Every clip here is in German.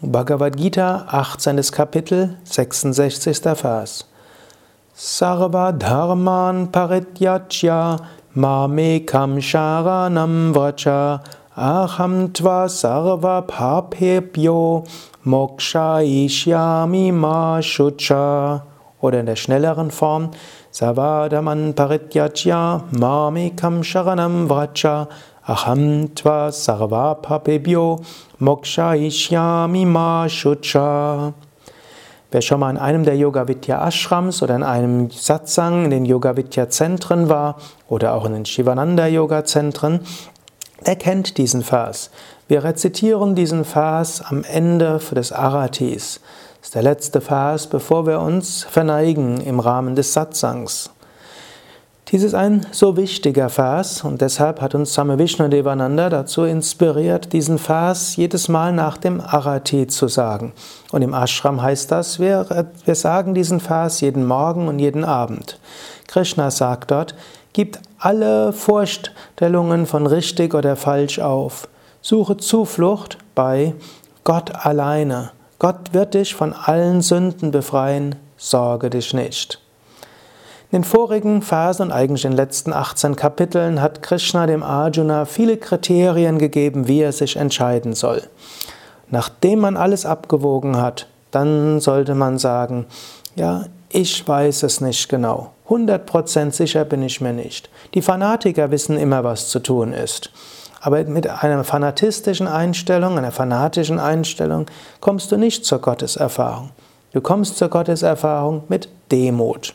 Bhagavad Gita, 18. Kapitel, 66. Vers. Sarva dharman parityajya mamekam sharanam vracha aham tva sarva papebhyo moksha ishyami ma shucha. Oder in der schnelleren Form, Savadaman parityajya mamekam sharanam vracha Aham tva sarvapapebhyo mokshaishyami ma shucha. Wer schon mal in einem der Yoga Vidya Ashrams oder in einem Satsang in den Yoga Vidya Zentren war oder auch in den Shivananda Yoga Zentren, der kennt diesen Vers. Wir rezitieren diesen Vers am Ende des Aratis. Das ist der letzte Vers, bevor wir uns verneigen im Rahmen des Satsangs. Dies ist ein so wichtiger Vers und deshalb hat uns Same Vishnu Devananda dazu inspiriert, diesen Vers jedes Mal nach dem Arati zu sagen. Und im Ashram heißt das, wir, wir sagen diesen Vers jeden Morgen und jeden Abend. Krishna sagt dort, gib alle Vorstellungen von richtig oder falsch auf. Suche Zuflucht bei Gott alleine. Gott wird dich von allen Sünden befreien, sorge dich nicht. In den vorigen Phasen und eigentlich in den letzten 18 Kapiteln hat Krishna dem Arjuna viele Kriterien gegeben, wie er sich entscheiden soll. Nachdem man alles abgewogen hat, dann sollte man sagen, ja, ich weiß es nicht genau. 100% sicher bin ich mir nicht. Die Fanatiker wissen immer, was zu tun ist. Aber mit einer fanatistischen Einstellung, einer fanatischen Einstellung, kommst du nicht zur Gotteserfahrung. Du kommst zur Gotteserfahrung mit Demut.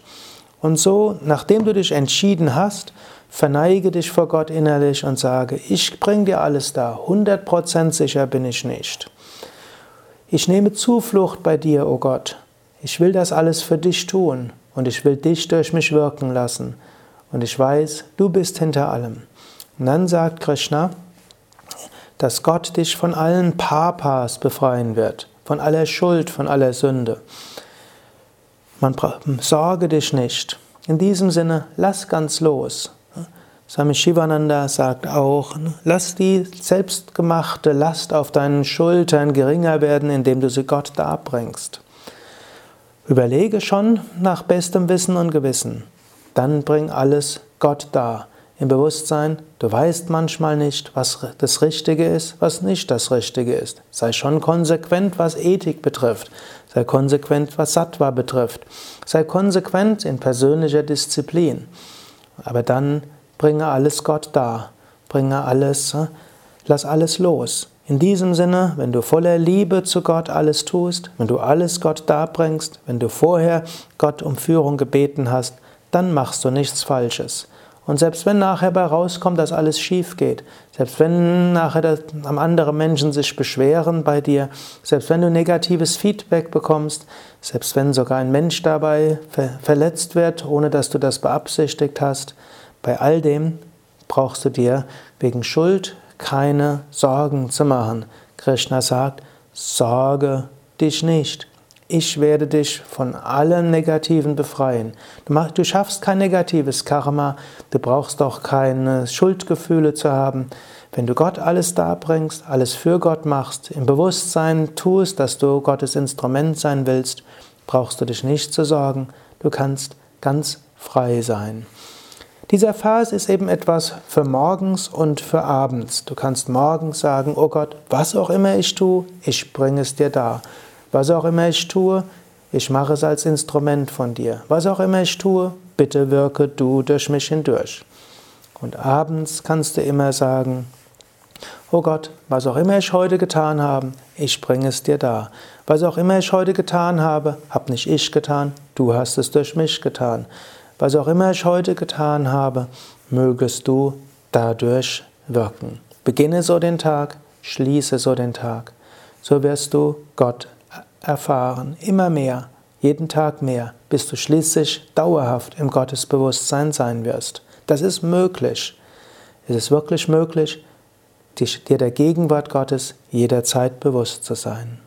Und so, nachdem du dich entschieden hast, verneige dich vor Gott innerlich und sage, ich bring dir alles da, 100% sicher bin ich nicht. Ich nehme Zuflucht bei dir, o oh Gott. Ich will das alles für dich tun und ich will dich durch mich wirken lassen. Und ich weiß, du bist hinter allem. Und dann sagt Krishna, dass Gott dich von allen Papas befreien wird, von aller Schuld, von aller Sünde. Man sorge dich nicht. In diesem Sinne, lass ganz los. Swami Shivananda sagt auch, lass die selbstgemachte Last auf deinen Schultern geringer werden, indem du sie Gott darbringst. Überlege schon nach bestem Wissen und Gewissen. Dann bring alles Gott dar. Im Bewusstsein, du weißt manchmal nicht, was das Richtige ist, was nicht das Richtige ist. Sei schon konsequent, was Ethik betrifft. Sei konsequent, was Sattva betrifft. Sei konsequent in persönlicher Disziplin. Aber dann bringe alles Gott dar. Bringe alles, äh, lass alles los. In diesem Sinne, wenn du voller Liebe zu Gott alles tust, wenn du alles Gott darbringst, wenn du vorher Gott um Führung gebeten hast, dann machst du nichts Falsches. Und selbst wenn nachher bei rauskommt, dass alles schief geht, selbst wenn nachher am andere Menschen sich beschweren bei dir, selbst wenn du negatives Feedback bekommst, selbst wenn sogar ein Mensch dabei verletzt wird, ohne dass du das beabsichtigt hast, bei all dem brauchst du dir wegen Schuld keine Sorgen zu machen. Krishna sagt, sorge dich nicht ich werde dich von allem Negativen befreien. Du, mach, du schaffst kein negatives Karma, du brauchst auch keine Schuldgefühle zu haben. Wenn du Gott alles darbringst, alles für Gott machst, im Bewusstsein tust, dass du Gottes Instrument sein willst, brauchst du dich nicht zu sorgen, du kannst ganz frei sein. Dieser Vers ist eben etwas für morgens und für abends. Du kannst morgens sagen, oh Gott, was auch immer ich tue, ich bringe es dir da. Was auch immer ich tue, ich mache es als Instrument von dir. Was auch immer ich tue, bitte wirke du durch mich hindurch. Und abends kannst du immer sagen, Oh Gott, was auch immer ich heute getan habe, ich bringe es dir da. Was auch immer ich heute getan habe, hab nicht ich getan, du hast es durch mich getan. Was auch immer ich heute getan habe, mögest du dadurch wirken. Beginne so den Tag, schließe so den Tag. So wirst du Gott erfahren, immer mehr, jeden Tag mehr, bis du schließlich dauerhaft im Gottesbewusstsein sein wirst. Das ist möglich. Es ist wirklich möglich, dir der Gegenwart Gottes jederzeit bewusst zu sein.